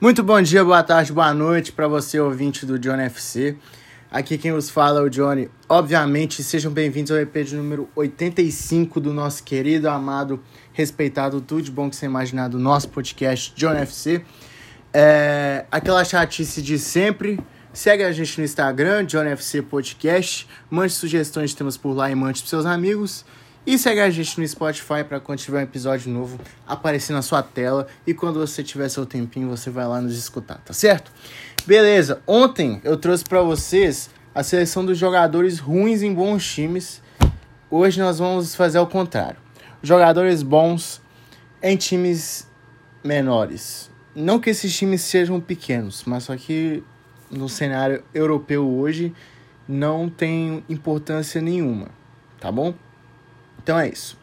Muito bom dia, boa tarde, boa noite para você, ouvinte do John FC. Aqui quem os fala é o Johnny. Obviamente, sejam bem-vindos ao EP de número 85 do nosso querido, amado, respeitado, tudo de bom que você imaginar do nosso podcast John FC. É, aquela chatice de sempre. Segue a gente no Instagram, John FC Podcast. Mande sugestões de temas por lá e mande para seus amigos. E segue a gente no Spotify para quando tiver um episódio novo aparecer na sua tela. E quando você tiver seu tempinho, você vai lá nos escutar, tá certo? Beleza, ontem eu trouxe para vocês a seleção dos jogadores ruins em bons times. Hoje nós vamos fazer ao contrário. Jogadores bons em times menores. Não que esses times sejam pequenos, mas só que no cenário europeu hoje não tem importância nenhuma, tá bom? Então é isso.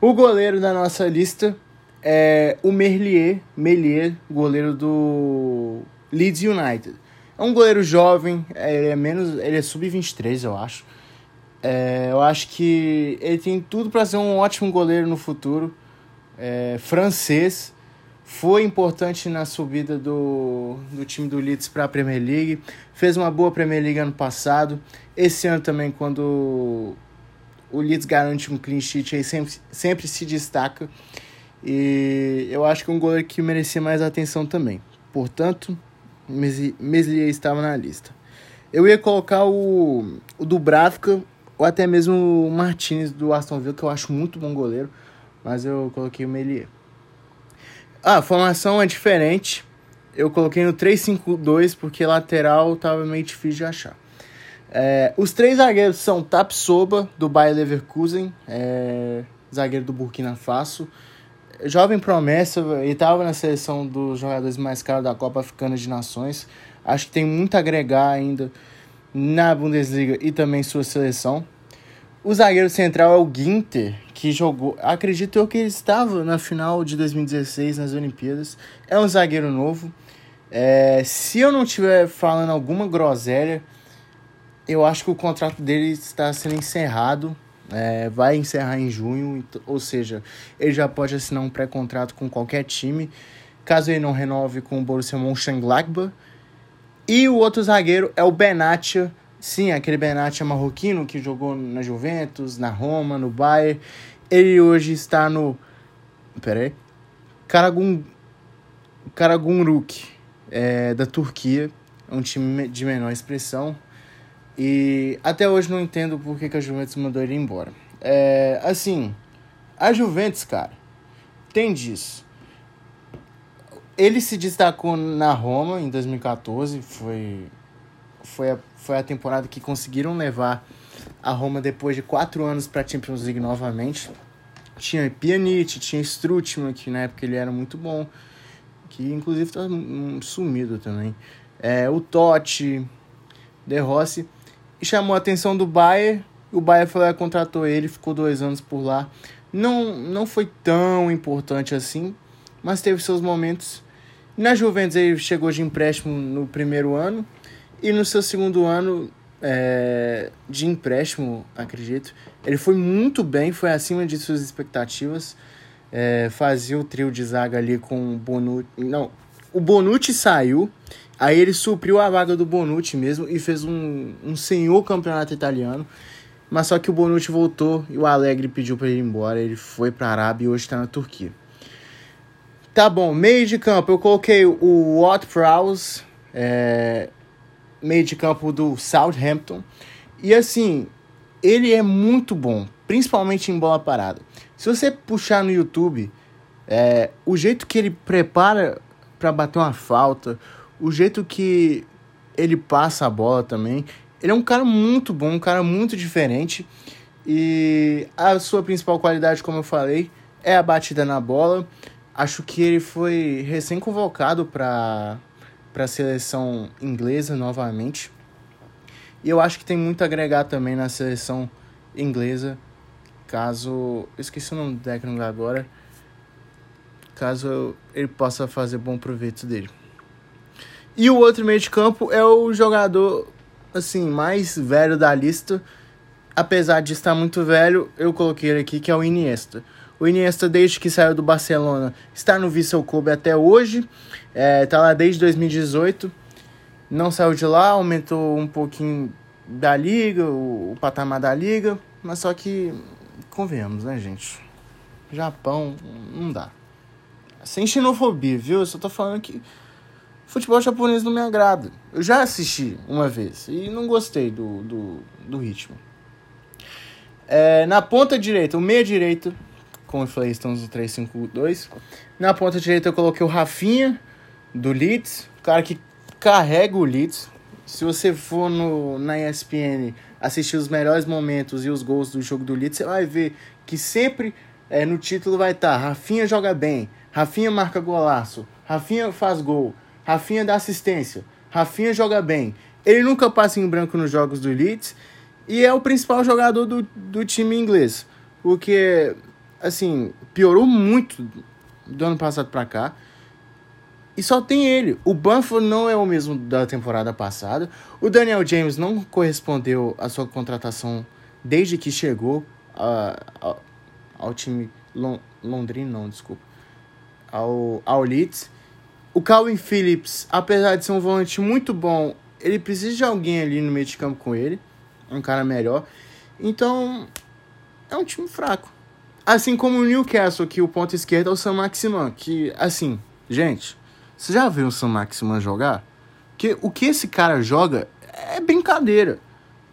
O goleiro da nossa lista é o Merlier, Melier, goleiro do Leeds United. É um goleiro jovem, ele é menos, ele é sub-23, eu acho. É, eu acho que ele tem tudo para ser um ótimo goleiro no futuro. É, francês, foi importante na subida do, do time do Leeds para a Premier League. Fez uma boa Premier League ano passado. Esse ano também, quando o Leeds garante um clean sheet aí sempre, sempre se destaca. E eu acho que é um goleiro que merecia mais atenção também. Portanto, Meslier estava na lista. Eu ia colocar o, o Dubravka ou até mesmo o Martinez do Aston Villa, que eu acho muito bom goleiro, mas eu coloquei o Melier. Ah, a formação é diferente. Eu coloquei no 3-5-2 porque lateral estava meio difícil de achar. É, os três zagueiros são Tapsoba, do Bayer Leverkusen, é, zagueiro do Burkina Faso. Jovem promessa, e estava na seleção dos jogadores mais caros da Copa Africana de Nações. Acho que tem muito a agregar ainda na Bundesliga e também sua seleção. O zagueiro central é o Ginter, que jogou. Acredito eu que ele estava na final de 2016 nas Olimpíadas. É um zagueiro novo. É, se eu não estiver falando alguma groselha, eu acho que o contrato dele está sendo encerrado. É, vai encerrar em junho, ou seja, ele já pode assinar um pré-contrato com qualquer time, caso ele não renove com o Borussia Mönchengladbach. E o outro zagueiro é o Benatia, sim, aquele Benatia marroquino que jogou na Juventus, na Roma, no Bayern. Ele hoje está no. Pera aí. Karagun. Karagumruk, é, da Turquia, um time de menor expressão. E até hoje não entendo por que, que a Juventus mandou ele embora. É, assim, a Juventus, cara, tem disso. Ele se destacou na Roma em 2014, foi, foi, a, foi a temporada que conseguiram levar a Roma depois de quatro anos para a Champions League novamente. Tinha Pjanic, tinha Strutman, que na época ele era muito bom, que inclusive tá sumido também. É, o Totti, De Rossi e chamou a atenção do Bayern. O Bayern foi lá, contratou ele, ficou dois anos por lá. Não, não foi tão importante assim, mas teve seus momentos. Na Juventus ele chegou de empréstimo no primeiro ano e no seu segundo ano é, de empréstimo, acredito, ele foi muito bem, foi acima de suas expectativas. É, fazia o trio de zaga ali com o Bonucci. Não, o Bonucci saiu, Aí ele supriu a vaga do Bonucci mesmo e fez um, um senhor campeonato italiano. Mas só que o Bonucci voltou e o Alegre pediu para ele ir embora. Ele foi para a Arábia e hoje está na Turquia. Tá bom, meio de campo. Eu coloquei o Watt Prowse, é, meio de campo do Southampton. E assim, ele é muito bom, principalmente em bola parada. Se você puxar no YouTube, é, o jeito que ele prepara para bater uma falta, o jeito que ele passa a bola também. Ele é um cara muito bom, um cara muito diferente. E a sua principal qualidade, como eu falei, é a batida na bola. Acho que ele foi recém-convocado para a seleção inglesa novamente. E eu acho que tem muito a agregar também na seleção inglesa. Caso. Eu esqueci o nome do técnico agora. Caso ele possa fazer bom proveito dele. E o outro meio de campo é o jogador assim mais velho da lista. Apesar de estar muito velho, eu coloquei ele aqui que é o Iniesta. O Iniesta, desde que saiu do Barcelona, está no Vissel Kobe até hoje. É, tá lá desde 2018. Não saiu de lá, aumentou um pouquinho da liga, o, o patamar da liga. Mas só que, convenhamos, né, gente? Japão, não dá. Sem xenofobia, viu? Eu só tô falando que futebol japonês não me agrada. Eu já assisti uma vez e não gostei do, do, do ritmo. É, na ponta direita, o meia falei, estamos no 3-5-2. Na ponta direita eu coloquei o Rafinha, do Leeds, o cara que carrega o Leeds. Se você for no, na ESPN assistir os melhores momentos e os gols do jogo do Leeds, você vai ver que sempre é, no título vai estar tá, Rafinha joga bem, Rafinha marca golaço, Rafinha faz gol, Rafinha dá assistência, Rafinha joga bem. Ele nunca passa em branco nos jogos do Leeds e é o principal jogador do, do time inglês. O que, assim, piorou muito do ano passado para cá. E só tem ele. O Banford não é o mesmo da temporada passada. O Daniel James não correspondeu à sua contratação desde que chegou a, a, ao time Lon, londrino, não, desculpa. Ao, ao Leeds. O Calvin Phillips, apesar de ser um volante muito bom, ele precisa de alguém ali no meio de campo com ele. Um cara melhor. Então, é um time fraco. Assim como o Newcastle, que o ponto esquerdo é o Sam Maximan. Que, assim, gente, você já viu o Sam Maximan jogar? Que o que esse cara joga é brincadeira.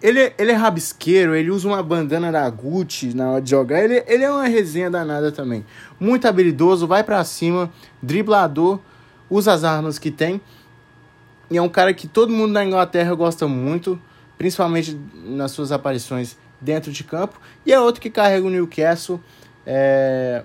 Ele, ele é rabisqueiro, ele usa uma bandana da Gucci na hora de jogar. Ele, ele é uma resenha danada também. Muito habilidoso, vai para cima, driblador, usa as armas que tem. E é um cara que todo mundo na Inglaterra gosta muito, principalmente nas suas aparições dentro de campo. E é outro que carrega o Newcastle. É...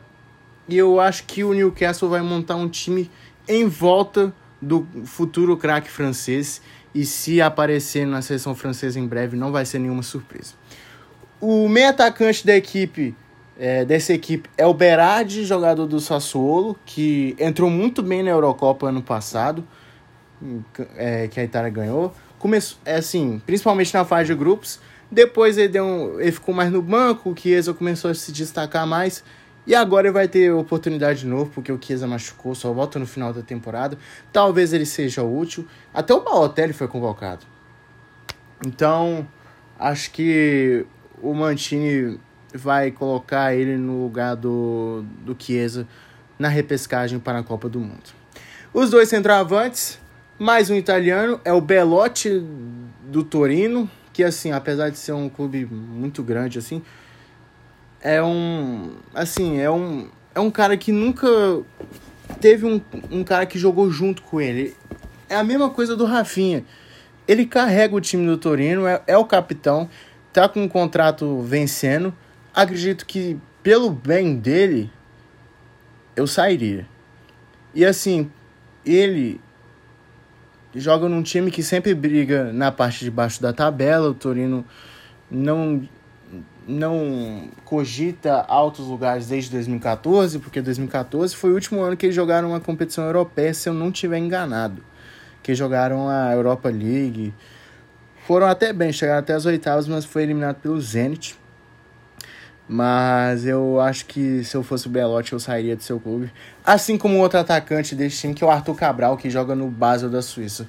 E eu acho que o Newcastle vai montar um time em volta do futuro craque francês. E se aparecer na seleção francesa em breve, não vai ser nenhuma surpresa. O meio atacante da equipe, é, dessa equipe, é o Berardi, jogador do Sassuolo, que entrou muito bem na Eurocopa ano passado, é, que a Itália ganhou. Começou, é assim, principalmente na fase de grupos. Depois ele, deu um, ele ficou mais no banco, o Chiesa começou a se destacar mais. E agora ele vai ter oportunidade de novo, porque o Chiesa machucou, só volta no final da temporada. Talvez ele seja útil. Até o Balotelli foi convocado. Então, acho que o Mantini vai colocar ele no lugar do, do Chiesa na repescagem para a Copa do Mundo. Os dois centroavantes, mais um italiano, é o Belotti do Torino, que assim, apesar de ser um clube muito grande assim, é um. Assim, é um. É um cara que nunca teve um, um cara que jogou junto com ele. É a mesma coisa do Rafinha. Ele carrega o time do Torino, é, é o capitão, tá com um contrato vencendo. Acredito que, pelo bem dele, eu sairia. E assim, ele joga num time que sempre briga na parte de baixo da tabela. O Torino não não cogita altos lugares desde 2014, porque 2014 foi o último ano que eles jogaram uma competição europeia, se eu não tiver enganado. Que jogaram a Europa League. Foram até bem, chegaram até as oitavas, mas foi eliminado pelo Zenit. Mas eu acho que se eu fosse o Belotti, eu sairia do seu clube. Assim como outro atacante desse time, que é o Arthur Cabral, que joga no Basel da Suíça.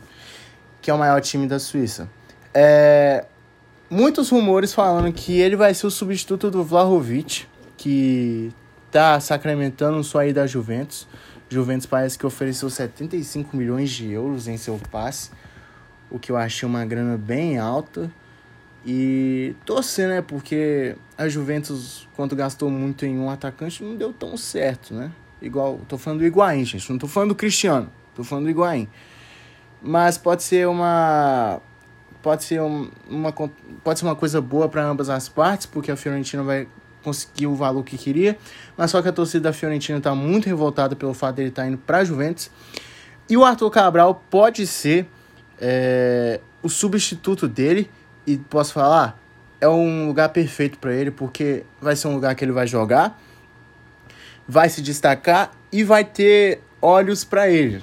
Que é o maior time da Suíça. É, muitos rumores falando que ele vai ser o substituto do Vlahovic, que tá sacramentando sua ida da Juventus. Juventus parece que ofereceu 75 milhões de euros em seu passe, o que eu achei uma grana bem alta. E torcer, né? Porque a Juventus, quando gastou muito em um atacante, não deu tão certo, né? Igual, tô falando do Higuaín, gente. Não tô falando do Cristiano, tô falando do Higuaín. Mas pode ser uma pode ser uma, pode ser uma coisa boa para ambas as partes, porque a Fiorentina vai conseguir o valor que queria, mas só que a torcida da Fiorentina está muito revoltada pelo fato dele estar tá indo para a Juventus. E o Arthur Cabral pode ser é, o substituto dele, e posso falar, é um lugar perfeito para ele, porque vai ser um lugar que ele vai jogar, vai se destacar e vai ter olhos para ele.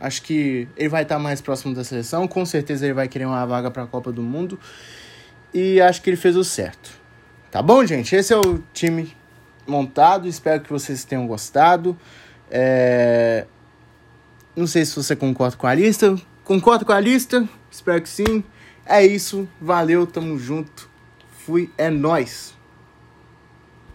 Acho que ele vai estar mais próximo da seleção, com certeza ele vai querer uma vaga para a Copa do Mundo. E acho que ele fez o certo. Tá bom, gente? Esse é o time montado. Espero que vocês tenham gostado. É... Não sei se você concorda com a lista. Concordo com a lista? Espero que sim. É isso. Valeu, tamo junto. Fui, é nós.